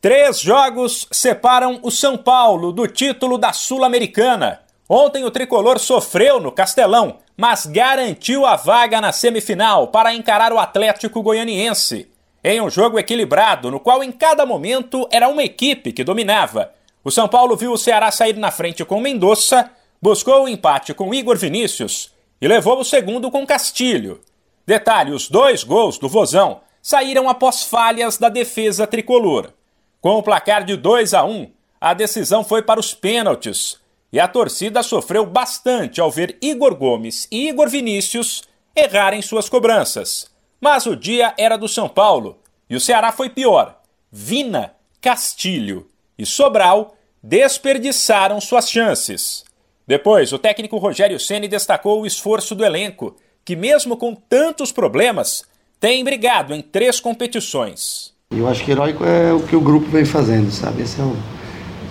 Três jogos separam o São Paulo do título da Sul-Americana. Ontem o tricolor sofreu no Castelão, mas garantiu a vaga na semifinal para encarar o Atlético Goianiense. Em um jogo equilibrado, no qual em cada momento era uma equipe que dominava. O São Paulo viu o Ceará sair na frente com Mendonça, buscou o empate com Igor Vinícius e levou o segundo com Castilho. Detalhe: os dois gols do Vozão saíram após falhas da defesa tricolor. Com o placar de 2 a 1, a decisão foi para os pênaltis e a torcida sofreu bastante ao ver Igor Gomes e Igor Vinícius errarem suas cobranças. Mas o dia era do São Paulo e o Ceará foi pior. Vina, Castilho e Sobral desperdiçaram suas chances. Depois, o técnico Rogério Ceni destacou o esforço do elenco, que mesmo com tantos problemas, tem brigado em três competições. Eu acho que heróico é o que o grupo vem fazendo, sabe? Esse é o,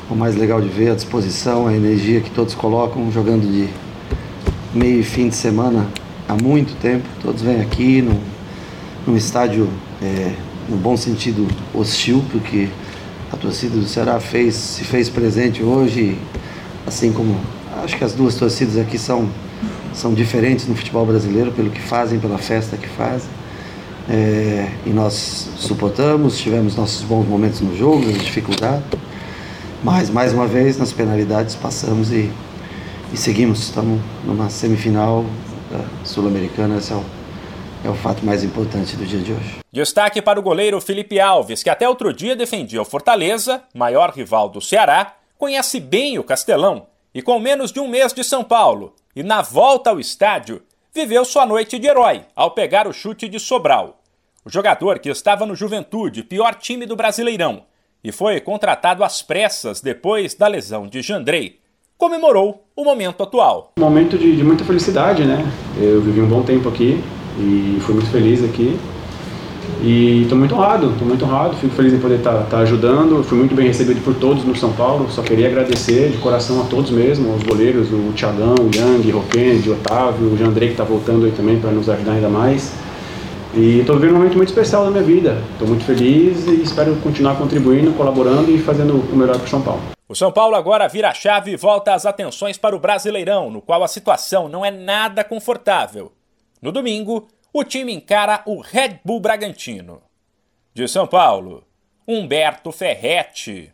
o mais legal de ver, a disposição, a energia que todos colocam, jogando de meio e fim de semana há muito tempo. Todos vêm aqui num, num estádio, é, no bom sentido, hostil, porque a torcida do Ceará fez, se fez presente hoje, assim como acho que as duas torcidas aqui são, são diferentes no futebol brasileiro, pelo que fazem, pela festa que fazem. É, e nós suportamos, tivemos nossos bons momentos no jogo, as dificuldades, mas mais uma vez nas penalidades passamos e, e seguimos. Estamos numa semifinal sul-americana, esse é o, é o fato mais importante do dia de hoje. Destaque para o goleiro Felipe Alves, que até outro dia defendia o Fortaleza, maior rival do Ceará, conhece bem o Castelão e com menos de um mês de São Paulo, e na volta ao estádio, viveu sua noite de herói ao pegar o chute de Sobral. O jogador que estava no Juventude, pior time do Brasileirão, e foi contratado às pressas depois da lesão de Jandrei, comemorou o momento atual. Um momento de, de muita felicidade, né? Eu vivi um bom tempo aqui e fui muito feliz aqui. E estou muito honrado, estou muito honrado, fico feliz em poder estar tá, tá ajudando. Fui muito bem recebido por todos no São Paulo. Só queria agradecer de coração a todos mesmo, aos goleiros, o Thiagão, o Yang, o Roquende, o Otávio, o Jandrei que está voltando aí também para nos ajudar ainda mais. E estou vivendo um momento muito especial da minha vida. Estou muito feliz e espero continuar contribuindo, colaborando e fazendo o melhor para o São Paulo. O São Paulo agora vira a chave e volta as atenções para o Brasileirão, no qual a situação não é nada confortável. No domingo, o time encara o Red Bull Bragantino. De São Paulo, Humberto Ferretti.